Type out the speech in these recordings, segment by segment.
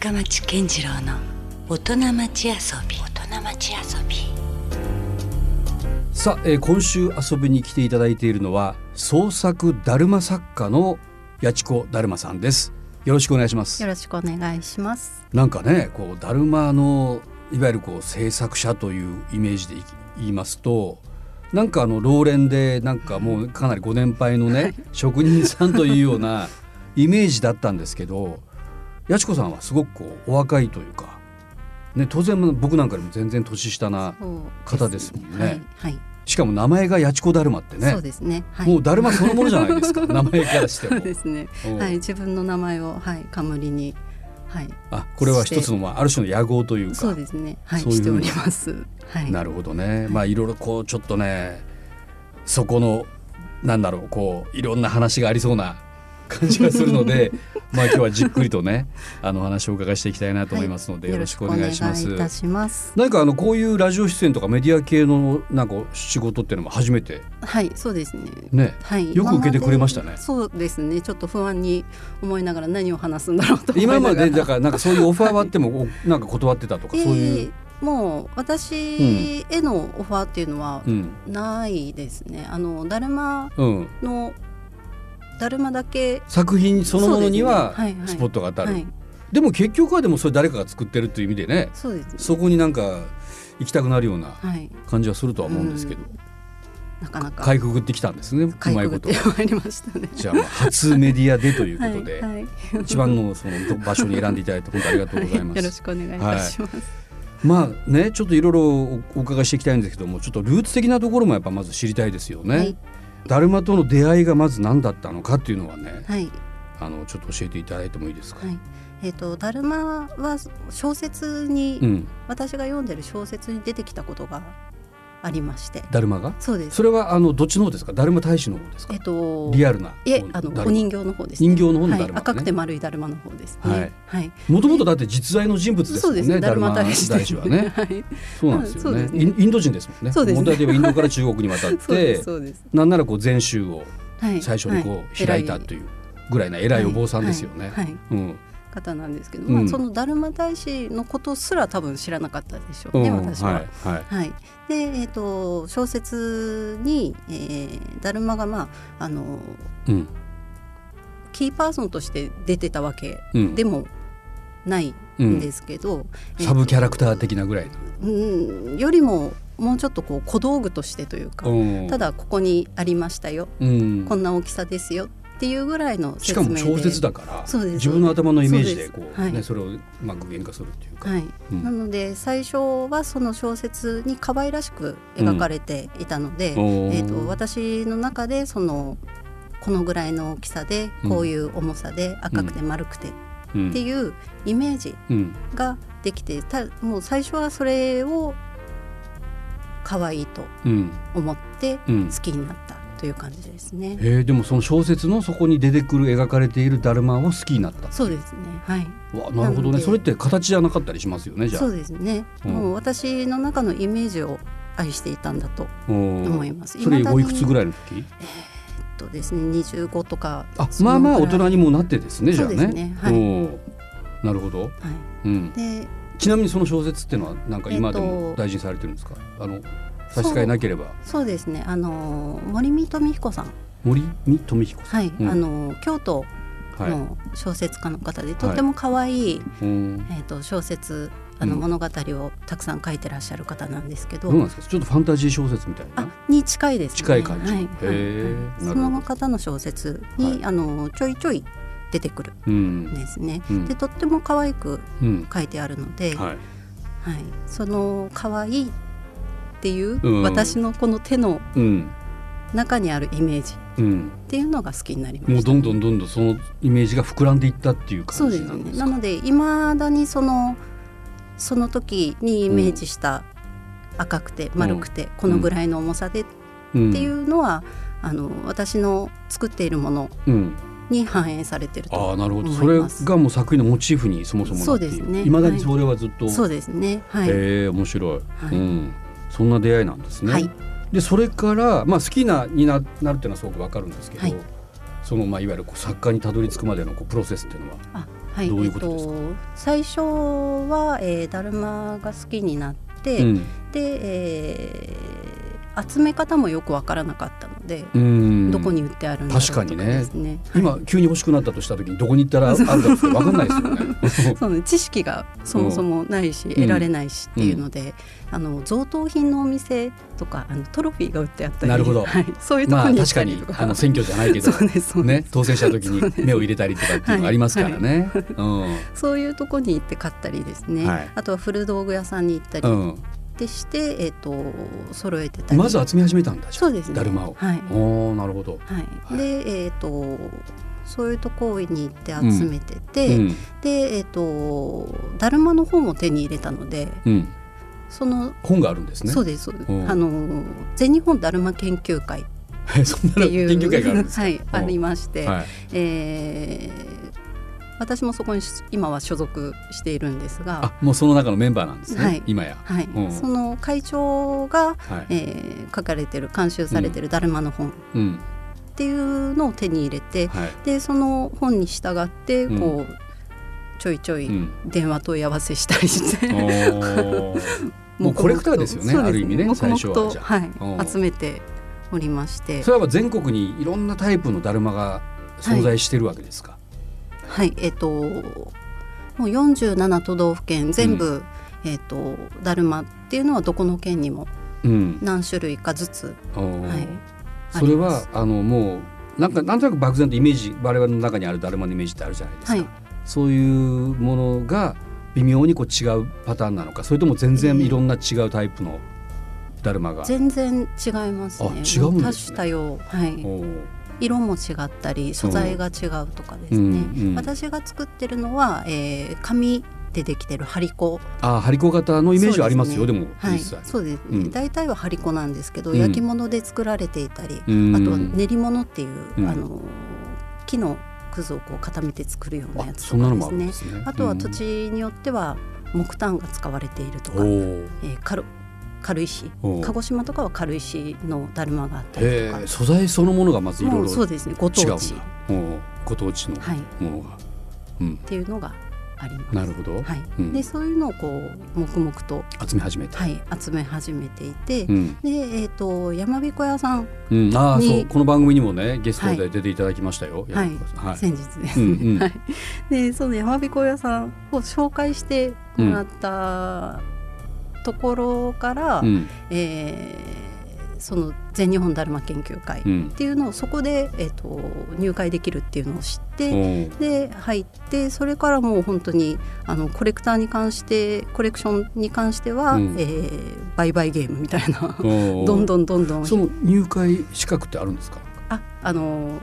深町健次郎の大人町遊び。大人町遊び。さあ、えー今週遊びに来ていただいているのは創作だるま作家の八千子だるまさんです。よろしくお願いします。よろしくお願いします。なんかねこうだるまのいわゆるこう制作者というイメージでい言いますとなんかあの老練でなんかもうかなりご年配のね、職人さんというようなイメージだったんですけど八千子さんはすごくこうお若いというか、ね、当然僕なんかよりも全然年下な方ですもんね。はい、はい。しかも名前が八千子だるまってね。そうですね。はい、もうだるまそのものじゃないですか。名前からしても。そう。ですね。う。んはい、自分の名前をはい冠にはい。あこれは一つのまあある種の野望というか。そうですね。はい。そういうしております。はい。なるほどね。まあいろいろこうちょっとねそこのなんだろうこういろんな話がありそうな感じがするので まあ今日はじっくりとねあのお話をお伺いしていきたいなと思いますので、よろしくお願いしますよろくお願いします。何かあのこういうラジオ出演とかメディア系のなんか仕事っていうのも初めて？はい、そうですね。ねはい。よく受けてくれましたねそうですね。ちょっと不安に思いながら何を話すんだろうと今。までだからなんかそういうオファーはあってもおなんか断ってたとかそういう、えーもう私へのオファーっていうのはうんないですね。あのだるまうん、のだるまだけ。作品そのものにはスポットが当たる、はい、でも結局はでもそれ誰かが作ってるという意味でねそうです。ね。そこになんか行きたくなるようなはい、感じはするとは思うんですけど、なかなか。かいくぐってきたんですね。うまいこと。りましたね。じゃあまあ初メディアでということで、はいはい、一番のその場所に選んでいただいて本当ありがとうございます。よろしくお願いいたします。まあねちょっといろいろおお伺いしていきたいんですけどもちょっとルーツ的なところもやっぱまず知りたいですよね。はいだるまとの出会いがまず何だったのかっていうのはねはいあのちょっと教えていただいてもいいですか？はい。えっ、とだるまは小説に、うん、私が読んでる小説に出てきたことがありまして、だるまが？そうです。それはあのどっちの方ですか？だるま大使の方ですか？えっ、とリアルないえあのお人形の方です、ね。人形の方のだるまねはい、赤くて丸いだるまの方ですね。はいはい。もともとだって実在の人物ですもんですね。だるま大使大使はね。はい。そうなんですよねインインド人ですもんねそうですね問題で言えばインドから中国に渡ってすそうです。なんならこう禅宗をはい。最初にこはう開いたというぐらいな偉いお坊さんですよね。うん、方なんですけど、うんまあそのだるま大師のことすら多分知らなかったでしょうね、うん私は。はいはいはい、で、えー、と小説に、えーだるまが、まあ、あのうん。キーパーソンとして出てたわけうん。でもないうんんですけど、えーサブキャラクター的なぐらいうん、よりももうちょっとこう小道具としてというか、の。ただここにありましたよ、うん。こんな大きさですよ。っていうぐらいのしか説明で。も小説だから自分の頭のイメージでこうはい。ねそれをうまく具現化するっていうか。はい、うん。なので最初はその小説に可愛らしく描かれていたので、おーえー、と私の中でそのこのぐらいの大きさでうん。こういう重さで赤くて丸くてっうん。ていうイメージうんができてたもう最初はそれを可愛いとうん。思ってうん。好きになったという感じですね。えーでもその小説のそこに出てくる描かれているだるまを好きになった。そうですね。はい。わなるほどね。それって形じゃなかったりしますよねじゃあ。そうですね、うんもう私の中のイメージを愛していたんだと思思います。それおいくつぐらいの時？えっとですね25とか。あそまあまあ大人にもなってですねじゃあね。そうですね。はい。なるほど。はい。うん。でちなみにその小説っていうのはなんか今でえっもと。大事にされてるんですか？あの差し支えなければそうですねあの森見富彦さん森見富彦さん。はい、うんあの京都はい。の小説家の方で、とっても可愛い、うん。えっ、と小説あのうん物語をたくさん書いてらっしゃる方なんですけど、どうなん。ちょっとファンタジー小説みたいあな。に近いですね。近い感じはい、その方の小説に、はいあのちょいちょい出てくるうんん。ですね。うんでとっても可愛くうん。書いてあるので、はい、はい。その可愛いっていう、うん私のこの手のうん。中にあるイメージうん。っていうのが好きになりました。もうどんどんどんどんそのイメージが膨らんでいったっていう感そうですねじなんですか。なのでいまだにそのその時にイメージした赤くて丸くて、このぐらいの重さでっうんていうのは、あの私の作っているものうん。に反映されてるとああなるほど。思それがもう作品のモチーフにそもそも。そうですねいまだにそれはずっと。そうですねはい、へえ面白い、はいうん。そんな出会いなんですね。はいでそれからまあ好きなにななるっていうのはすごくわかるんですけど、はいそのまあいわゆるこう作家にたどり着くまでのこうプロセスっていうのは。あはいどういうことですか？えっと、最初は、えー、だるまが好きになって、うんで、えー集め方もよくわからなかったので、うん。どこに売ってあるんだろうとか確かにね。ですね今急に欲しくなったとした時にどこに行ったらあるかって分かんないですよね。そうね、知識がそもそもないし、ん。得られないしっていうので、あの贈答品のお店とかあのトロフィーが売ってあったりなるほど。はい、そういうとこまあろに行っ確かにたりとか、あの選挙じゃないけどね当選した時に目を入れたりとかっていうのがありますからね。そういうとこに行って買ったりですね、はい。あとは古道具屋さんに行ったりうんうんでして、えっ、と揃えてたり。まず集め始めたんだそうですね。だるまを。はい。おーなるほど。はい、はい。でえっ、とそういうところに行って集めてて、うん。でえっ、とだるまの本を手に入れたのでうん。その本があるんですね。そうですあの全日本だるま研究会っそんなのていう研究会があるんですか？はい、うんありまして、はい。えー私もそこに今は所属しているんですが、あもうその中のメンバーなんですね。はい。今や。はい。うん。その会長が、はい。えー書かれてる監修されてるだるまの本っうん。ていうのを手に入れて、はい。でその本に従ってうん。こう、ちょいちょいうん。電話問い合わせしたりして、もうコレクターですよねある意味ね最初ははい。うん集めておりまして。それは全国にいろんなタイプのだるまが存在してるわけですか？はいえっ、ともう47都道府県全部、えっ、とだるまっていうのはどこの県にもうん。何種類かずつ、おー。はい、それはあのもうなんかなんとなく漠然とイメージ我々の中にあるだるまのイメージってあるじゃないですか。はい。そういうものが微妙にこう違うパターンなのか。それとも全然いろんな違うタイプのだるまが。全然違いますね。あ違うんですね。多種多様。はい色も違ったり素材が違うとかですね、私が作ってるのは、えー紙でできてる張り子。あー張り子型のイメージはありますよ。で,、もはい。そうですね、うん。大体は張り子なんですけど、うん。焼き物で作られていたり、うん。あとは練り物っていう、うん。あの木のくずをこう固めて作るようなあやつとかですね。あとは土うん。地によっては木炭が使われているとか、おー。えー軽軽石鹿児島とかは軽石のだるまがあったりとか。素材そのものがまずいろもいうろそうですねご違うんだ当地、ご当地のはい、っものが。うん、ていうのがあります。なるほど、はい。うん。でそういうのをこう黙々と、集め始めて。はい、集め始めていて、うん。で、えー、と山彦屋さん、うん、あそう。この番組にもねゲストで出ていただきましたよ。はい。はい。先日ですね、うんうん。はい、でその山彦屋さんを紹介してもらったところから、うん。えーその全日本だるま研究会っうん。ていうのをそこで、えー、と入会できるっていうのを知って、で入ってそれからもう本当にあのコレクターに関してコレクションに関しては、うん。えー売買ゲームみたいな どんどんどんどん。その入会資格ってあるんですか？ああの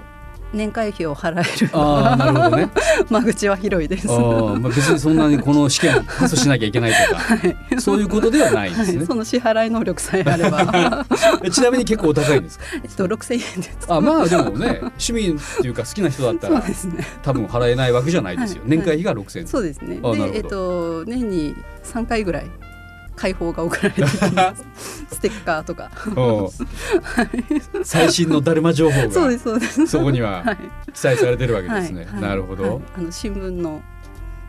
年会費を払えるああなるほどね。間口は広いです。ああまあ別にそんなにこの試験をパスしなきゃいけないとか、そういうことではないんですねはい、。その支払い能力さえあれば えちなみに結構お高いんですか？えっと6000円です。あまあでもね趣味っていうか好きな人だったらね。多分払えないわけじゃないですよ。はい年会費が6000円。そうですね。あなるほどでえっと年に3回ぐらい開放が送られてきます。ステッカーとか。最新のだるま情報がそうですそうです。そこにははい記載されてるわけですね。はいはいなるほど。はいあの新聞の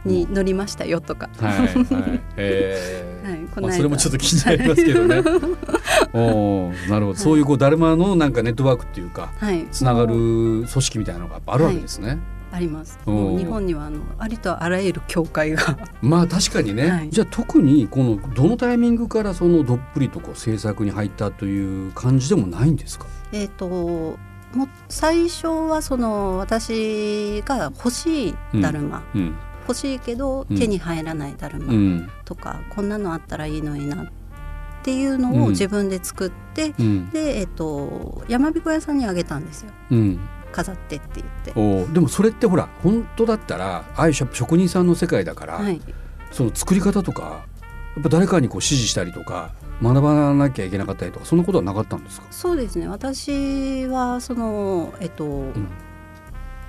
に載りましたよとか。はいはい。え はいまあそれもちょっと気になりますけどね。おーなるほど。そういうこうだるまのなんかネットワークっていうかはい。つながる組織みたいなのがあるわけですね。あります。日本にはあのありとあらゆる教会が。まあ確かにね、はい。じゃあ特にこのどのタイミングからそのどっぷりとこう制作に入ったという感じでもないんですか？えっともう最初はその私が欲しいだるま、うん。欲しいけどうん。手に入らないだるまうん。とか、こんなのあったらいいのになっていうのうん。を自分で作って、うん。で、えっと山彦屋さんにあげたんですよ。うん。飾ってって言って。でもそれってほら本当だったらああいう職人さんの世界だから、はい、その作り方とかやっぱ誰かにこう指示したりとか学ばなきゃいけなかったりとかそんなことはなかったんですか？そうですね私はそのえっと、うん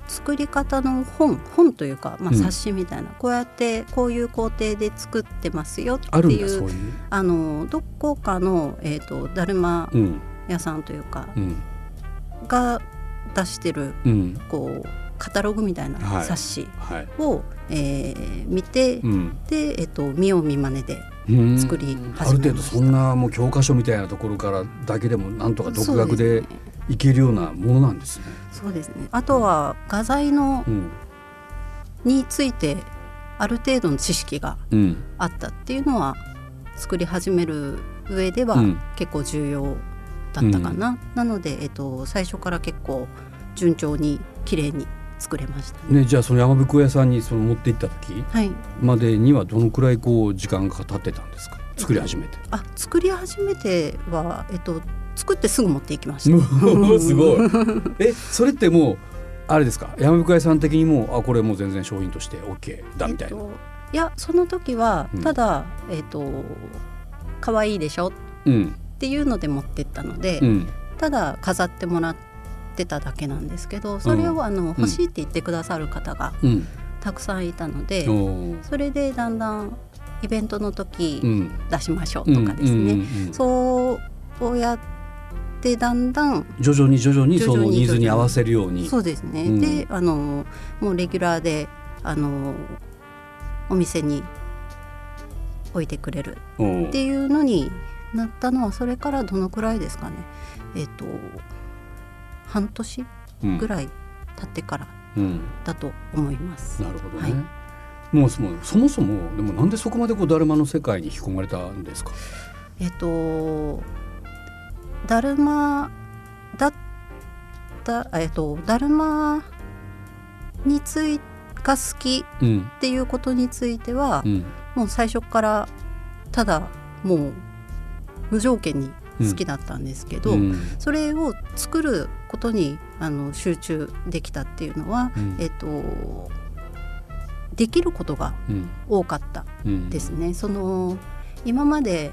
作り方の本本というか、まあ、うん冊子みたいな、こうやってこういう工程で作ってますよっていう。あのどこかの、えー、とだるまうん屋さんというか、うんが出してるうん。こうカタログみたいなはい。冊子はい。を、えー見て、うん。で、えっと見よう見まねでうん。作りある程度そんなもう教科書みたいなところからだけでもなんとか独学でいけるようなものなんですね。そうですね。あとは画材のうんについてある程度の知識がうん。あったっていうのは作り始める上ではうん。結構重要だったかな、なので、えっと、最初から結構順調に綺麗に作れましたね。ね、じゃあその山吹屋さんにその持って行った時はい、までにはどのくらいこう時間が経ってたんですか？作り始めて。あ作り始めては、えっと、作ってすぐ持っていきましもた。う すごい。えそれってもうあれですか？山吹屋さん的にもあこれもう全然商品として OK だみたいな。えっといやその時はうんただ、えっと可愛いでしょ？っうんていうので持ってったので、うん。ただ飾ってもらってただけなんですけどそれをあの、欲しいって言ってくださる方がうん。たくさんいたので、それでだんだんイベントの時うん。出しましょうとかですね、そうやってだんだん徐々に徐々にそのニーズに合わせるように。そうですね、うん。であのもうレギュラーであのお店に置いてくれるっていうのになったのはそれからどのくらいですかねえっ、と半年うんぐらい経ってからうんだと思います。なるほどね。はいもうそもそもそもでもなんでそこまでこうだるまの世界に引き込まれたんですか？えっとだるまだったえっとだるまについが好きうんっていうことについては、うんもう最初からただもう無条件に好きだったんですけど、うん。それを作ることにあの集中できたっていうのは、うん。えっとできることがうん。多かったうんですね。その今まで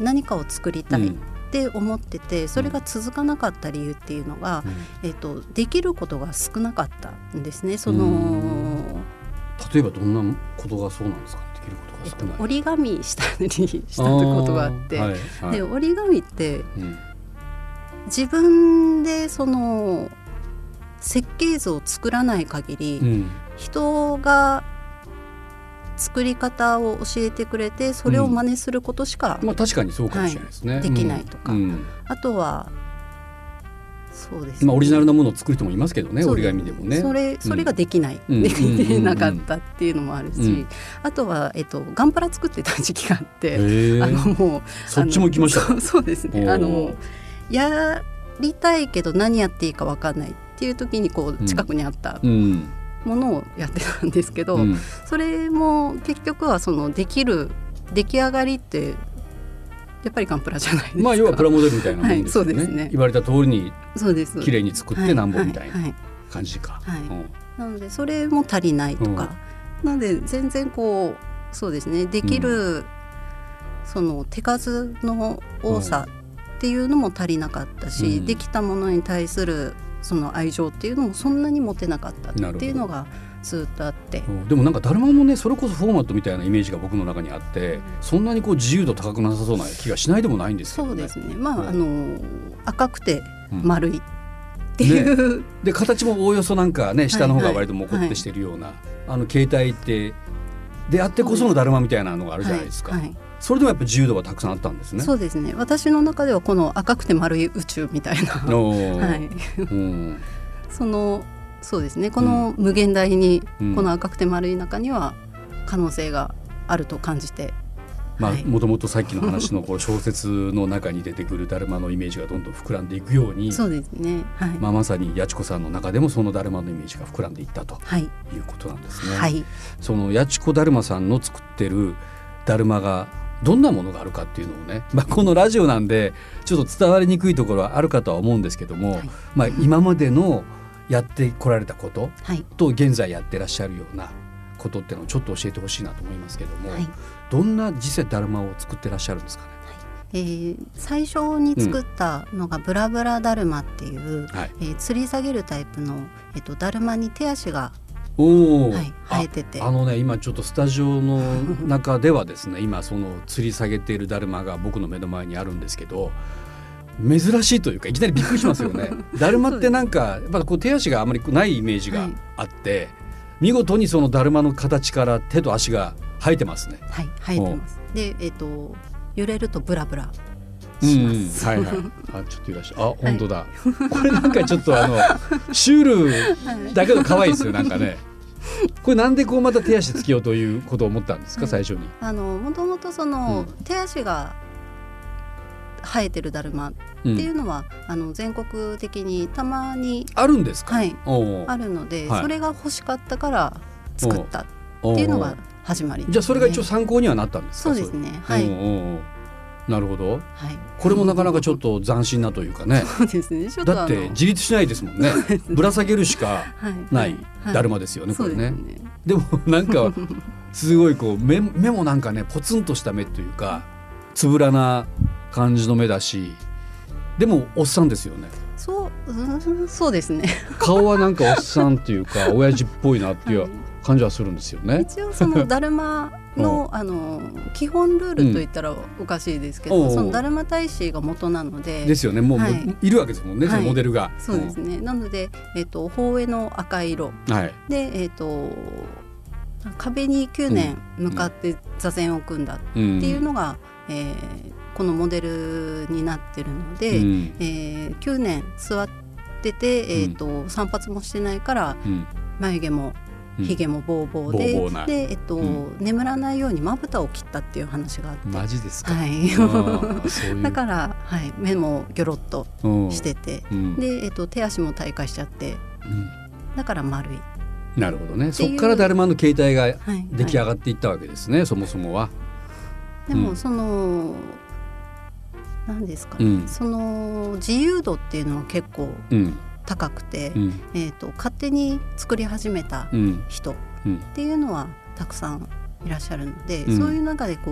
何かを作りたいって思ってて、それが続かなかった理由っていうのが、えっとできることが少なかったんですね。その、うん。例えばどんなことがそうなんですか？できることえっとが少ない。折り紙したりしたことがあって、ーはいはい。で折り紙ってうん自分でその設計図を作らない限り、うん。人が作り方を教えてくれてそれを真似することしか、まあ確かにそうかもしれないですね。はいできないとか。うん。うん。あとはそうですね、まあオリジナルなものを作る人もいますけどね。折り紙でもね。それそれができない、うん できなかったっていうのもあるし、うん。あとは、えっと、ガンプラ作ってた時期があって、あのもうそっちも行きました。そうですね。あのやりたいけど何やっていいか分かんないっていう時にこう近くにあったうん。ものをやってたんですけど、うん。それも結局はそのできる出来上がりってやっぱりガンプラじゃないですか。まあ要はプラモデルみたいなもんですよね。はいそうですね。言われた通りにそうです。綺麗に作ってなんぼみたいな感じか。はいうん。なのでそれも足りないとか、なので全然こうそうですね。できる、その手数の多さっていうのも足りなかったし、うん。できたものに対するその愛情っていうのもそんなに持てなかったっていうのがずっとあって。うん。でもなんかだるまもねそれこそフォーマットみたいなイメージが僕の中にあってそんなにこう自由度高くなさそうな気がしないでもないんですけどね。そうですね。まあ、うん。あの赤くてうん。丸いっていう、で形もおおよそなんかね下の方がはいはい割とモコってしてるような、あの携帯ってであってこそのだるまみたいなのがあるじゃないですか、はいはいそれでもやっぱ自由度がたくさんあったんですね。そうですね。私の中ではこの赤くて丸い宇宙みたいな、はい、うん。そのそうですね。この無限大に、うん。この赤くて丸い中には可能性があると感じて、まあはい。もともとさっきの話のこう小説の中に出てくるだるまのイメージがどんどん膨らんでいくようにそうですね。はい、まあ、まさに八千子さんの中でもそのだるまのイメージが膨らんでいったとはい。いうことなんですね。はい。その八千子だるまさんの作ってるだるまがどんなものがあるかっていうのをね、まあ、このラジオなんでちょっと伝わりにくいところはあるかとは思うんですけども、はい。まあ、今までのやってこられたことはい。と現在やってらっしゃるようなことっていうのをちょっと教えてほしいなと思いますけども、はい。どんな実際だるまを作ってらっしゃるんですかね？えー最初に作ったのがブラブラだるまっていう、はい、えー吊り下げるタイプの、えっとだるまに手足が、はい、あ生えてて。あのね今ちょっとスタジオの 中ではですね今その吊り下げているだるまが僕の目の前にあるんですけど珍しいというかいきなりびっくりしますよね。だるまってなんかやっぱこう手足があまりないイメージがあって、見事にそのだるまの形から手と足が生えてますね。はい生えてます。でえっ、と揺れるとブラブラ。うんします、はいはい。あちょっといらっしゃる。あ本当だ。これなんかちょっとあのシュールだけど可愛いですよなんかね。これなんでこうまた手足つけようということを思ったんですか、はい最初に。あのもともとその、うん手足が生えてるだるまっうんていうのは、あの全国的にたまにあるんですか？はいあるので、はいそれが欲しかったから作ったっていうのが始まりね、じゃあそれが一応参考にはなったんですか。そうですねはい、なるほど。はい。これもなかなかちょっと斬新なというかね。そうですね。ちょっとだって自立しないですもんね。ぶら下げるしかはい。ない。はい。だるまですよね、これね。そうです。ね。でもなんかすごいこう目目もなんかねポツンとした目というかつぶらな感じの目だしでもおっさんですよね。そううん そうですね。顔はなんかおっさんっていうか親父っぽいなっていうはい。感じはするんですよね。一応そのだるまのあの基本ルールと言ったらおかしいですけど、そのだるま大使が元なのでですよね。もう、はい。い、るわけですもんね、そのはい。モデルが。そうですね、なので、えっとの赤色。うんはい、で、えっと壁に9年向かって座禅を組んだっうんていうのが、えーこのモデルになってるので、うん。えー9年座ってて、えっと散髪もしてないからうん。眉毛もうんひげもボーボーで、で、えっとうん。眠らないようにまぶたを切ったっていう話があって、マジですか？はい、だから、はい、目もギョロッとうん。してて、うん。で、えっと、手足も退化しちゃって。うん。だから丸い、なるほどね。そこからだるまの形態がはい、出来上はいがっていったわけですね、そもそもは。うん。でもその何ですかね、うん。その自由度っていうのは結構うん高くて、うん。えっと勝手に作り始めたうん。人っうん。ていうのはたくさんいらっしゃるので、うん。そういう中でこ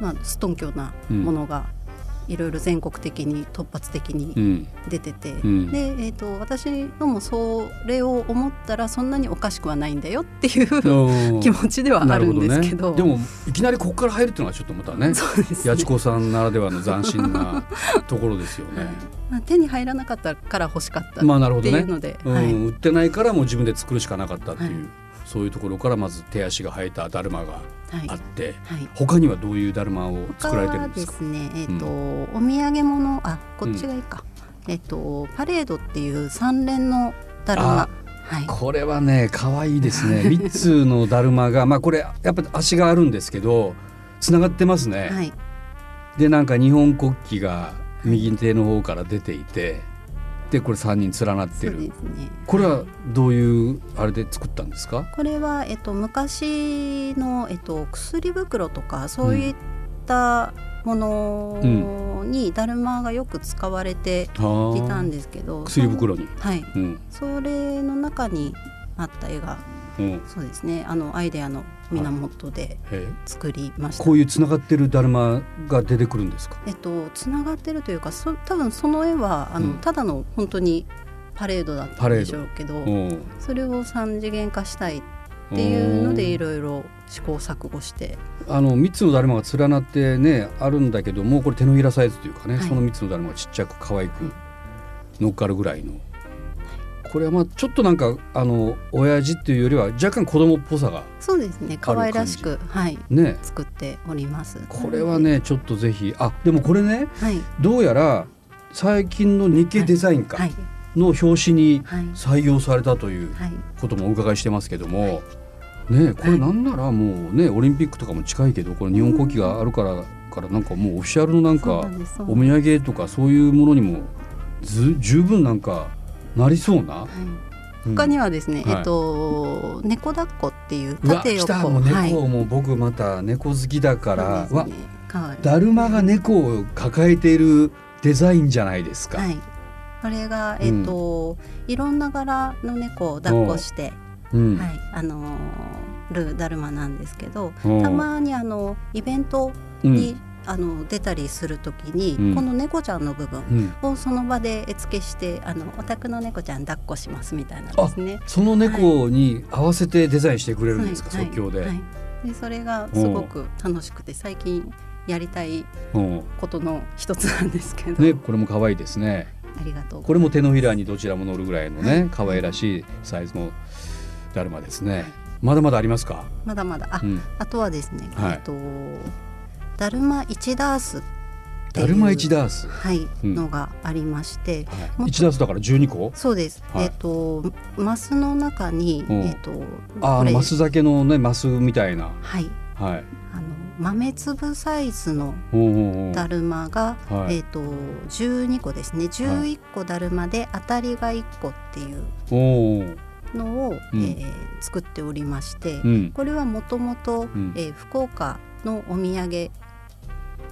う、まあ、ストンキョなものがいろいろ全国的に突発的にうん。出てて、うん。で、えー、と私のもそれを思ったらそんなにおかしくはないんだよっていううん 気持ちではあるんですけど。なるほね、でもいきなりここから入るっていうのはちょっとまたね八千子さんならではの斬新な ところですよはい。ね。まあ、手に入らなかったから欲しかったまあなるほどね。ってい。う。ので、うん。はい売ってないからもう自分で作るしかなかったっていう、はいそういうところからまず手足が生えただるまがはい。あって、はい。他にはどういうだるまを他作られてるはでんですか？すね、えっ、と、お土産物あこっちがいいか、えっ、とパレードっていう三連のだるま。あはい。これはね可愛いですね。三つのだるまがまあこれやっぱ足があるんですけどつながってますね。はい。でなんか日本国旗が右手の方から出ていてでこれ3人連なってる。そうですね。これはどういうあれで作ったんですか？これは、えっと、昔の、えっと、薬袋とかそういったものにだるまがよく使われていたんですけど。薬袋に、はい。うん。それの中にあった絵がうん。そうですね。あのアイデアの源でえ。作りました。こういうつながってるだるまが出てくるんですか？えっとつながってるというかそ多分その絵はあの、うん。ただの本当にパレードだったんでしょうけどうん。それを三次元化したいっていうのでいろいろ試行錯誤して。あの3つのだるまが連なってねあるんだけどもうこれ手のひらサイズというかね、はい。その3つのだるまがちっちゃく可愛く乗っかるぐらいのこれはまあちょっとなんかあの親父っていうよりは若干子供っぽさがそうですね。可愛らしくはい。ね。作っております。これはねちょっとぜひ。あでもこれねはい。どうやら最近の日経デザインかはい。の表紙にはい。採用されたというはい。こともお伺いしてますけども、ねこれなんならもうねオリンピックとかも近いけどこれ日本国旗があるからからなんかもうオフィシャルのなんそうかお土産とかそういうものにもず十分なんかなりそうな？はい。うん。他にはですね、はい。えっと猫抱っこっていううわ縦横来た。もう猫、はい。もう僕また猫好きだから、わそうですね。可愛い。だるまが猫を抱えているデザインじゃないですか。はい。これがえっと、いろんな柄の猫を抱っこして、う。ん。はい。あのーるだるまなんですけど、う。んたまにあのイベントうん。に、あの出たりするときに、うん。この猫ちゃんの部分うん。をその場で絵付けしてあのお宅の猫ちゃん抱っこしますみたいなんですね。その猫に合わせてデザインしてくれるんですか、はい。即興で。はい。でそれがすごく楽しくて最近やりたいう。んことの一つなんですけど、ねこれも可愛いですね。ありがとうこれも手のひらにどちらも乗るぐらいのね可愛らしいサイズのだるまですね。まだまだありますか？まだまだ。あ,、うん。あとはですね、はい。えっとだるま1ダースっていうだるま1ダース、はい、うんのがありましてはい、もっと1ダースだから12個？そうです、はい。えっとマスの中に、うん。えっとああマス酒のねマスみたいな。はい。はい。あの豆粒サイズのだるまが、はい。えっと12個ですね。11個だるまで当たりが1個っていうのを、うん。えー作っておりまして、うん。これはもともとん。えー福岡のお土産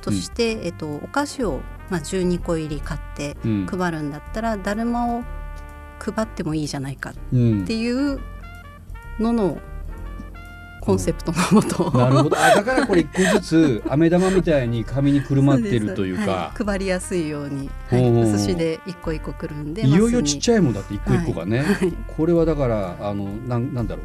として、えっとお菓子を、まあ、12個入り買ってうん。配るんだったら、だるまを配ってもいいじゃないかっうん。ていうののコンセプトのもと、なるほど。あだからこれ一個ずつ 飴玉みたいに紙にくるまってるというそかはい。配りやすいように、はい、ほうほう。ほう寿司で一個一個くるんでいよいよちっゃちゃいもんだって一個一個がね、はい。これはだからあのなんなんだろう。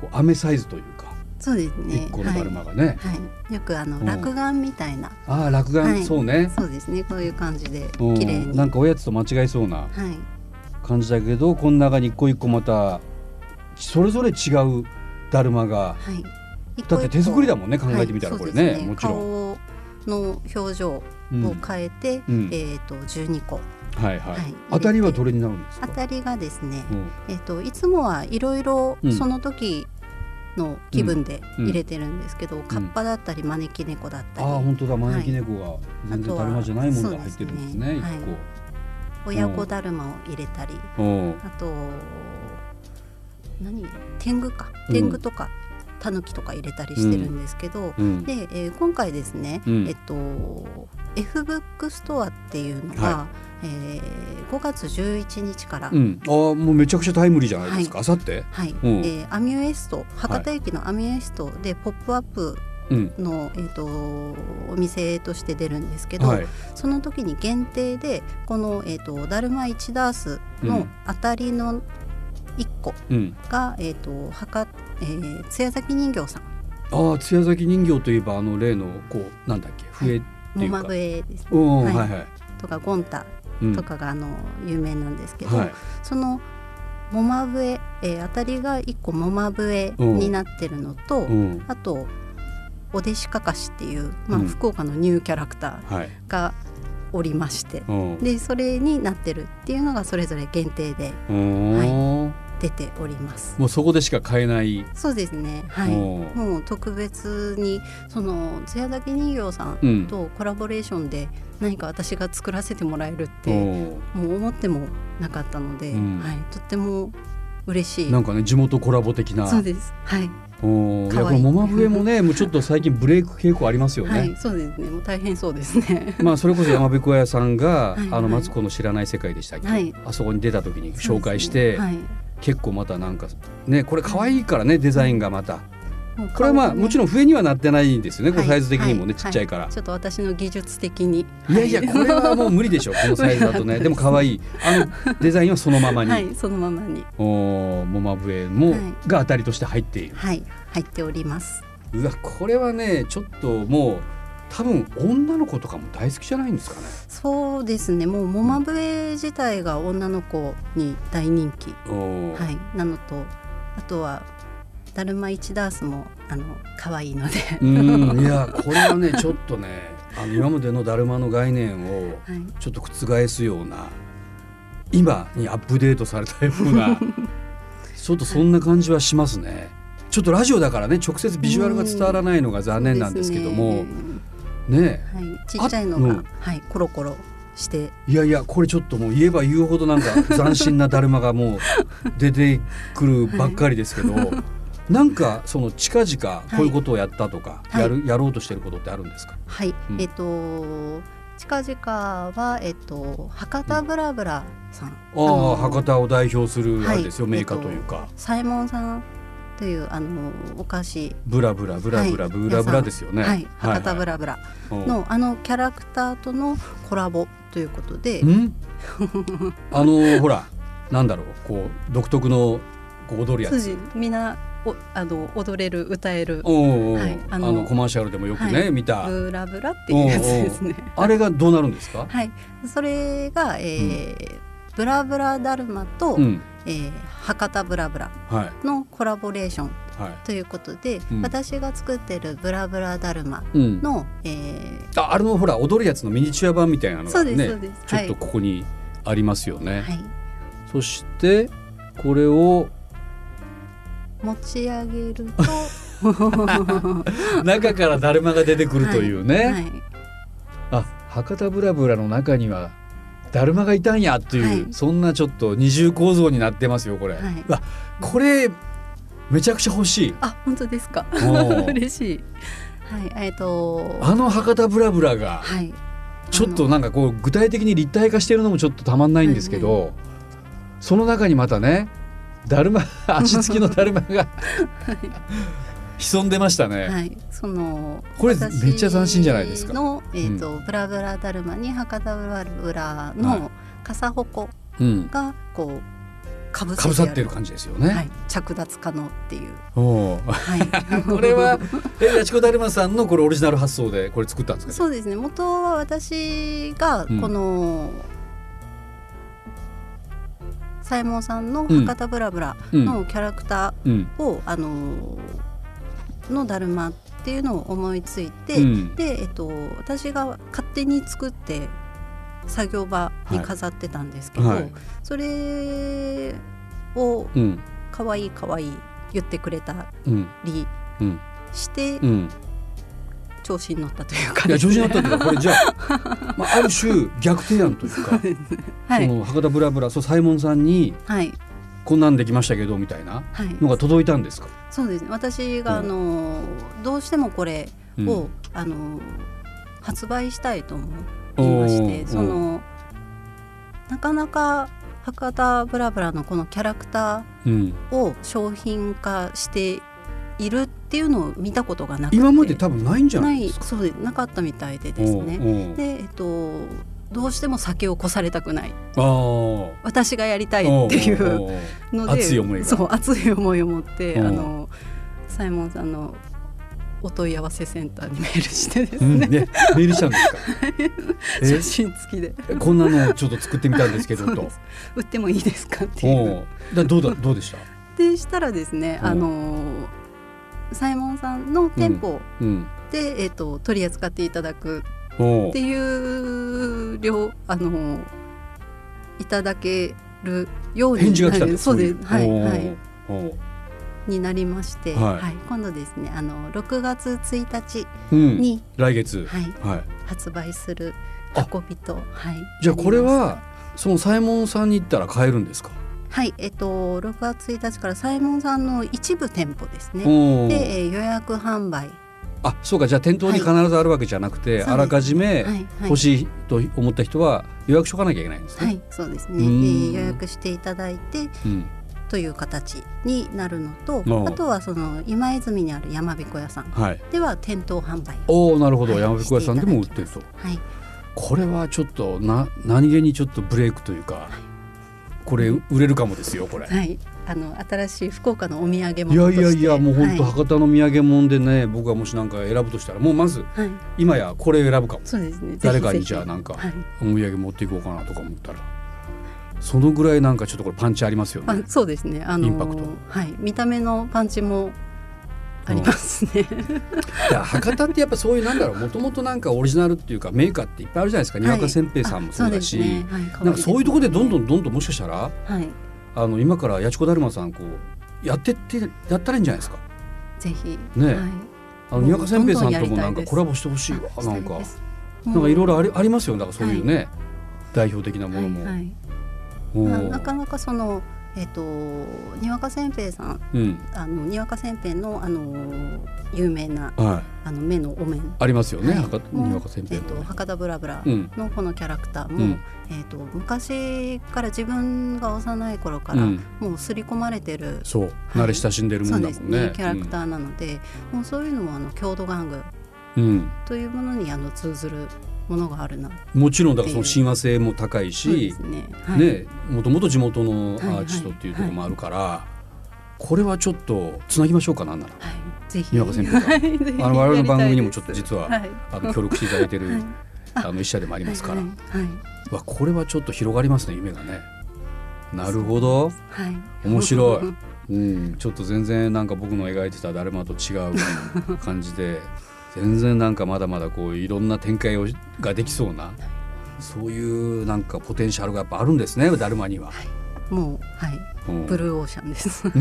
こう飴サイズというかそうですね。一個のだるまがね、はい、はい、よくあのうん。落眼みたいな、ああ落眼、はい。そうね。そうですね。こういう感じでうん。綺麗に。なんかおやつと間違いそうなはい。感じだけどこの中に一個一個またそれぞれ違うだるまが。はい。だって手作りだもんね考えてみたらこれねもちろん。顔の表情をうん。変えて、うん。えっ、と12個。はいはい、はい。当たりはどれになるんですか？当たりがですね、うん。えっ、といつもはいろいろうん。その時の気分で入れてるんですけど、カッパだったり招き猫だったり、ああ本当だ。招き猫が全然だるまじゃないものが入ってるんですねはそうですね。親子だるまを入れたり、あと何？天狗か。うん天狗とか、タヌキとか入れたりしてるんですけど、うん。で、えー今回ですね、うん。えっと F ブックストアっていうのが、はえー5月11日から、うん、ああもうめちゃくちゃタイムリーじゃないですか、あさって？はい。うん。えーアミュエスト博多駅のアミュエストでポップアップうん。の、えー、とお店として出るんですけど、はい。その時に限定でこの、えー、とだるま1ダースのうん。当たりの1個うん。が、えーと博えー津屋崎人形さん。ああ津屋崎人形といえばあの例のこうなんだっけ笛っていうか、もま笛ですね。うん、はい。はいはい。とかゴンタうん。とかがあの有名なんですけど、はい。そのもま笛、えー当たりが1個もま笛になってるのと、うん。あとお弟子かかしっていう、まあうん。福岡のニューキャラクターはい。がおりまして、うん。でそれになってるっていうのがそれぞれ限定でうーん出ております。もうそこでしか買えないそうですね。はい。もう特別にその艶崎人形さうんんとコラボレーションで何か私が作らせてもらえるっおてーもう思ってもなかったので、うんはい。とっても嬉しい。なんかね地元コラボ的なそうです。はい。おーいやこのもま笛もね もうちょっと最近ブレイク傾向ありますよね、はい。そうですね。もう大変そうですね。まあそれこそ山彦屋さんがはいあのマツコの知らない世界でしたっけ、はいあそこに出た時に紹介して、はい。結構またなんかねこれ可愛いからねデザインがまた。これはまあもちろん笛にはなってないんですよねはい。サイズ的にもねはちっちゃいから。ちょっと私の技術的に。いやいやこれはもう無理でしょこのサイズだとね。でも可愛い。あのデザインはそのままに、はい。そのままに。おーもま笛も、はい。が当たりとして入っている。はい。入っております。うわこれはねちょっともう多分女の子とかも大好きじゃないんですかねそうですね。もうモマ笛自体が女の子に大人気。はい。なのとあとはだるま1ダースもあの可愛いので。うん いやこれはねちょっとねあの今までのだるまの概念をはい。ちょっと覆すような今にアップデートされたような ちょっとそんな感じはしますね。ちょっとラジオだからね直接ビジュアルが伝わらないのが残念なんですけどもそうねはい。ちっちゃいのが、あうん。はい。コロコロして。いやいやこれちょっともう言えば言うほどなんか 斬新なだるまがもう出てくるばっかりですけど、なんかその近々こういうことをやったとか、はい。やるやろうとしてることってあるんですか、はい。うん。えっと近々はえっと博多ブラブラさん。ああの博多を代表するあれですよ、はいメーカーというか、左衛門さんというあのお菓子。ブラブラブラブラ、はい。ブラブラですよね。はい、博多ブラブラ。う。んのあのキャラクターとのコラボということで、ん？あのほらなんだろうこう独特のこう踊るやつ。筋みんなおあの踊れる歌える。はい。ああののコマーシャルでもよくね、はい。見た。ブラブラっていうやつですね。あれがどうなるんですか、はい、それが、えーブラブラだるまと、うん。えー博多ブラブラはい。のコラボレーションはということで、うん。私が作ってるブラブラだるまい、うん、の、えーああれのほら踊るやつのミニチュア版みたいなのがねちょっとここにありますよね、はい、そしてこれを持ち上げると中からだるまが出てくるというね、はい。あ博多ブラブラの中にはだるまがいたんやっていう、はい。そんなちょっと二重構造になってますよこれ、はい。うわこれめちゃくちゃ欲しい。あ本当ですか？お 嬉しい。はいえっ、とあの博多ブラブラがはい。ちょっとなんかこう具体的に立体化してるのもちょっとたまんないんですけど、その中にまたねだるま足つきのだるまが 潜んでましたね、はい、そのこれめっちゃ斬新じゃないですか。私のえっ、と、ブラブラだるまに博多ブラブラはい。の傘鉾うん、がこうかぶかぶさってる感じですよね、はい、着脱可能っていう。はい。これはえやちこだるまさんのこれオリジナル発想でこれ作ったんですか、そうですね。元は私がうん。この、サイモンさんの博多ブラブラのキャラクタうん。ーを、あののだるまっていうのを思いついて、うん。でえっと私が勝手に作って作業場に飾ってたんですけど、はい。それをうん。可愛い可愛い言ってくれたうん。りうん。して、うん。調子に乗ったというかいや調子に乗ったというかこれじゃあ、まあ、ある種逆提案というかはい。その博多ブラブラそうサイモンさんにはいこんなんできましたけどみたいなはい。のが届いたんですか、そうですね。私があうん。のどうしてもこれうん。を、あの発売したいと思いましてそのなかなか博多ブラブラのこのキャラクタうん、ーを商品化しているっていうのを見たことがなくて。今まで多分ないんじゃないないですか？そうです。なかったみたいでですね。でえっとどうしても酒を越されたくない。私がやりたいっていうので熱い思いが。そう熱い思いを持ってう。んあのサイモンさんのお問い合わせセンターにメールしてですうんね、ね、メールしたんですか？写真付きで。えこんなのちょっと作ってみたんですけどと。売ってもいいですかっていおう。うだどうだどうでした？でしたらですねうん。あのサイモンさんの店舗うん。で、えっと取り扱っていただくっていう量あのいただけるように返事が来た。んです。そうですはいはい。になりまして、ははい。い今度ですねあの6月1日うん。に、来月。はい、はい。発売するあ。運びと、はい、じゃあこれはそのサイモンさんに行ったら買えるんですか？すはい。えっと6月1日からサイモンさんの一部店舗ですね。で、えー予約販売あ、そうか。じゃあ店頭に必ずあるわけじゃなくて、はいあらかじめはいはい欲しいと思った人は予約しとかなきゃいけないんですね。はいそうですね、えー予約していただいてうん。という形になるのとおあとはその今泉にある山彦屋さんはい。では店頭販売おお、なるほど。はい山彦屋さんでも売ってると。はいこれはちょっとな何気にちょっとブレイクというか、これ売れるかもですよこれ。はいあの新しい福岡のお土産いやいやいやもう本当はい。博多の土産物でね、僕はもしなんか選ぶとしたらもうまずはい、今やこれ選ぶかも。そうですね。誰かにじゃあなんかはい。お土産持っていこうかなとか思ったら。そのぐらいなんかちょっとこれパンチありますよあね。そうですね。あのインパクト。はい。見た目のパンチもありますね、いや博多ってやっぱそういうなんだろう。もともとなんかオリジナルっていうかメーカーっていっぱいあるじゃないですか、にわかせんべいさんもそうだし、なんかそういうところでどんどんんどんどんもしかしたらはいあの今からやちこだるまさんこうやってってやったらいいんじゃないですか。ぜひ。ねはい。あのにわかせんべいさんともなんかコラボしてほしいわ。あなんか。なんかいろいろありありますよ。だからそういうね、は代表的なものも。はい。はい。なかなかそのえっ、とにわかせんべいさんうん。あのにわかせんべいのあの有名なはい。あの目のお面。ありますよね、はい。にわかせんべえっいのね。と博多ブラブラうん。のこのキャラクターも、うん。えっと昔から自分が幼い頃からうん。もう刷り込まれてる、そう、はい慣れ親しんでるもそうんですだもん。ねねキャラクターなので、もうそういうのもあの郷土玩具うん、うん。というものにあの通ずるものがあるな。もちろんだからその親和性も高いしすね。はい、ねもともと地元のアはいはい。ーティストっていうところもあるから、これはちょっとつなぎましょうかなんなら。はい、ぜひ。先輩はい。あの我々の番組にもちょっと実は、たい。あの協力していただいてる、はい。あの一社でもありますから、はいはい。わこれはちょっと広がりますね夢がね。なるほど。はい。はい面白い。うん、ちょっと全然なんか僕の描いてただるまと違う感じで全然なんかまだまだこういろんな展開をができそうなそういうなんかポテンシャルがやっぱあるんですねだるまには。もうはい。うんブルーオーシャンです。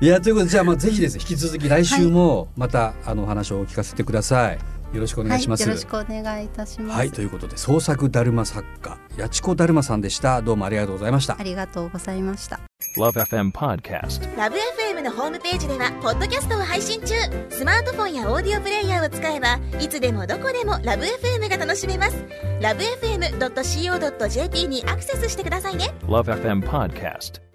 いやということでじゃあまあぜひですね引き続き来週もまたあのお話を聞かせてください。よろしくお願いします。はい、よろしくお願いいたします。はいということで創作だるま作家八千子だるまさんでしたどうもありがとうございましたあ。りがとうございました。Love FM Podcast. ラブ f m のホームページではポッドキャストを配信中スマートフォンやオーディオプレイヤーを使えばいつでもどこでもラブ f m が楽しめますラブ FM.co.jp にアクセスしてくださいね Love FM Podcast.